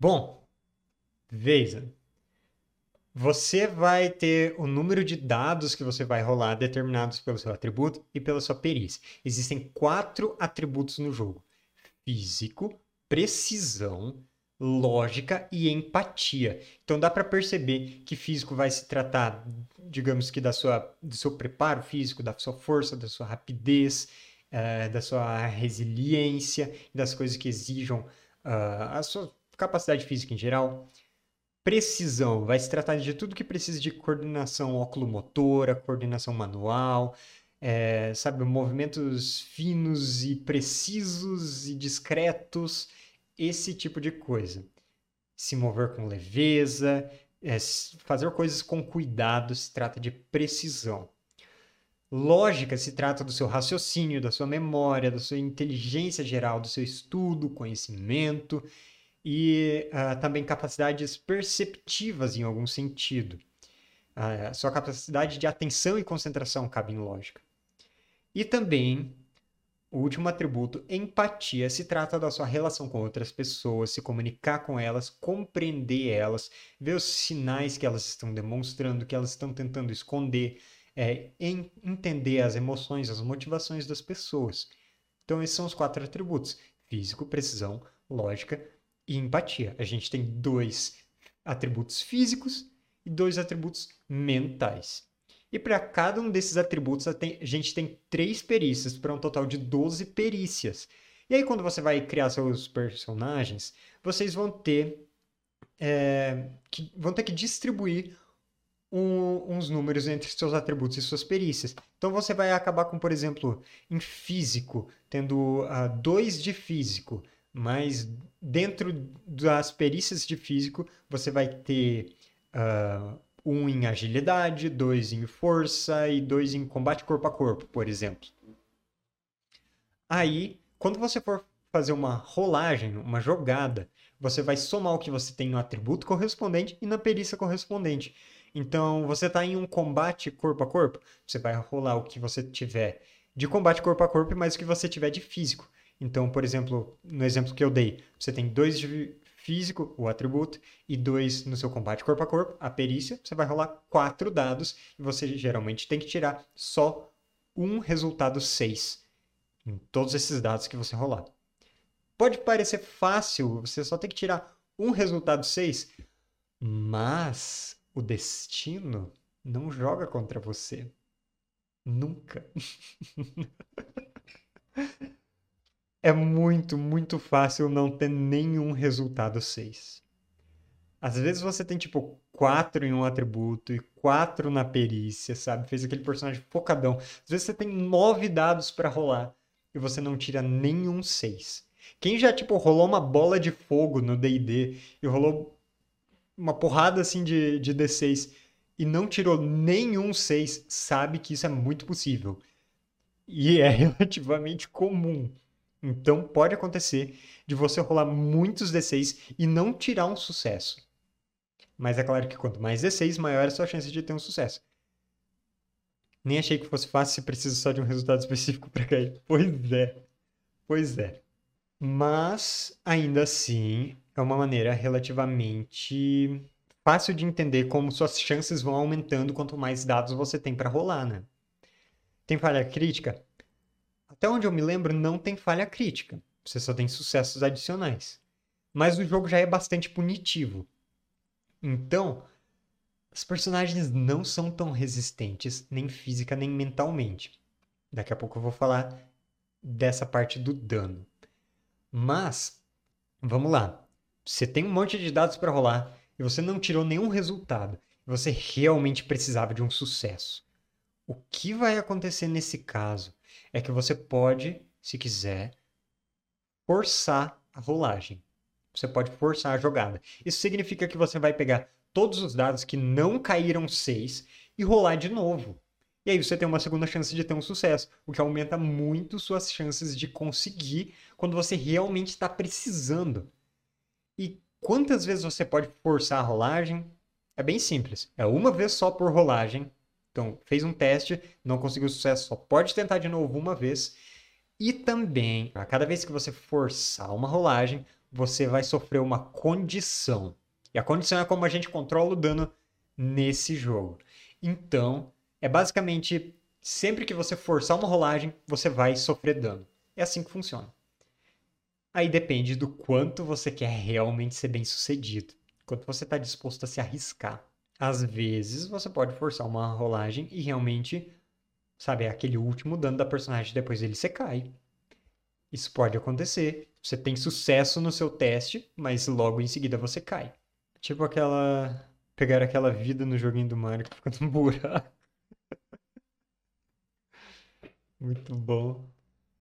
Bom, veja. Você vai ter o número de dados que você vai rolar determinados pelo seu atributo e pela sua perícia. Existem quatro atributos no jogo: físico, precisão, lógica e empatia. Então dá para perceber que físico vai se tratar, digamos que da sua, do seu preparo físico, da sua força, da sua rapidez, uh, da sua resiliência, das coisas que exijam uh, a sua capacidade física em geral. Precisão vai se tratar de tudo que precisa de coordenação oculomotora, coordenação manual, é, sabe, movimentos finos e precisos e discretos esse tipo de coisa. Se mover com leveza, é, fazer coisas com cuidado, se trata de precisão. Lógica se trata do seu raciocínio, da sua memória, da sua inteligência geral, do seu estudo, conhecimento e uh, também capacidades perceptivas em algum sentido. Uh, sua capacidade de atenção e concentração cabe em lógica. E também o último atributo, empatia, se trata da sua relação com outras pessoas, se comunicar com elas, compreender elas, ver os sinais que elas estão demonstrando, que elas estão tentando esconder, é, entender as emoções, as motivações das pessoas. Então, esses são os quatro atributos: físico, precisão, lógica e empatia. A gente tem dois atributos físicos e dois atributos mentais. E para cada um desses atributos, a gente tem três perícias, para um total de 12 perícias. E aí, quando você vai criar seus personagens, vocês vão ter, é, que, vão ter que distribuir um, uns números entre seus atributos e suas perícias. Então, você vai acabar com, por exemplo, em físico, tendo uh, dois de físico, mas dentro das perícias de físico, você vai ter. Uh, um em agilidade, dois em força e dois em combate corpo a corpo, por exemplo. Aí, quando você for fazer uma rolagem, uma jogada, você vai somar o que você tem no atributo correspondente e na perícia correspondente. Então, você está em um combate corpo a corpo, você vai rolar o que você tiver de combate corpo a corpo, mais o que você tiver de físico. Então, por exemplo, no exemplo que eu dei, você tem dois de físico, o atributo, e dois no seu combate corpo a corpo, a perícia, você vai rolar quatro dados e você geralmente tem que tirar só um resultado 6 em todos esses dados que você rolar. Pode parecer fácil, você só tem que tirar um resultado 6, mas o destino não joga contra você. Nunca. é muito, muito fácil não ter nenhum resultado 6. Às vezes você tem tipo 4 em um atributo e 4 na perícia, sabe? Fez aquele personagem focadão. Às vezes você tem 9 dados para rolar e você não tira nenhum 6. Quem já tipo rolou uma bola de fogo no D&D e rolou uma porrada assim de, de D6 e não tirou nenhum 6, sabe que isso é muito possível. E é relativamente comum. Então pode acontecer de você rolar muitos D6 e não tirar um sucesso. Mas é claro que quanto mais D6, maior é a sua chance de ter um sucesso. Nem achei que fosse fácil se precisa só de um resultado específico para cair. Pois é. Pois é. Mas, ainda assim, é uma maneira relativamente fácil de entender como suas chances vão aumentando quanto mais dados você tem para rolar, né? Tem falha crítica? Até onde eu me lembro, não tem falha crítica. Você só tem sucessos adicionais. Mas o jogo já é bastante punitivo. Então, os personagens não são tão resistentes, nem física nem mentalmente. Daqui a pouco eu vou falar dessa parte do dano. Mas, vamos lá. Você tem um monte de dados para rolar e você não tirou nenhum resultado. Você realmente precisava de um sucesso. O que vai acontecer nesse caso é que você pode, se quiser, forçar a rolagem. Você pode forçar a jogada. Isso significa que você vai pegar todos os dados que não caíram 6 e rolar de novo. E aí você tem uma segunda chance de ter um sucesso, o que aumenta muito suas chances de conseguir quando você realmente está precisando. E quantas vezes você pode forçar a rolagem? É bem simples. É uma vez só por rolagem então, fez um teste, não conseguiu sucesso, só pode tentar de novo uma vez. E também, a cada vez que você forçar uma rolagem, você vai sofrer uma condição. E a condição é como a gente controla o dano nesse jogo. Então, é basicamente sempre que você forçar uma rolagem, você vai sofrer dano. É assim que funciona. Aí depende do quanto você quer realmente ser bem sucedido, quanto você está disposto a se arriscar. Às vezes você pode forçar uma rolagem e realmente, sabe, é aquele último dano da personagem, depois ele você cai. Isso pode acontecer. Você tem sucesso no seu teste, mas logo em seguida você cai. Tipo aquela. Pegar aquela vida no joguinho do Mario que fica num buraco. Muito bom.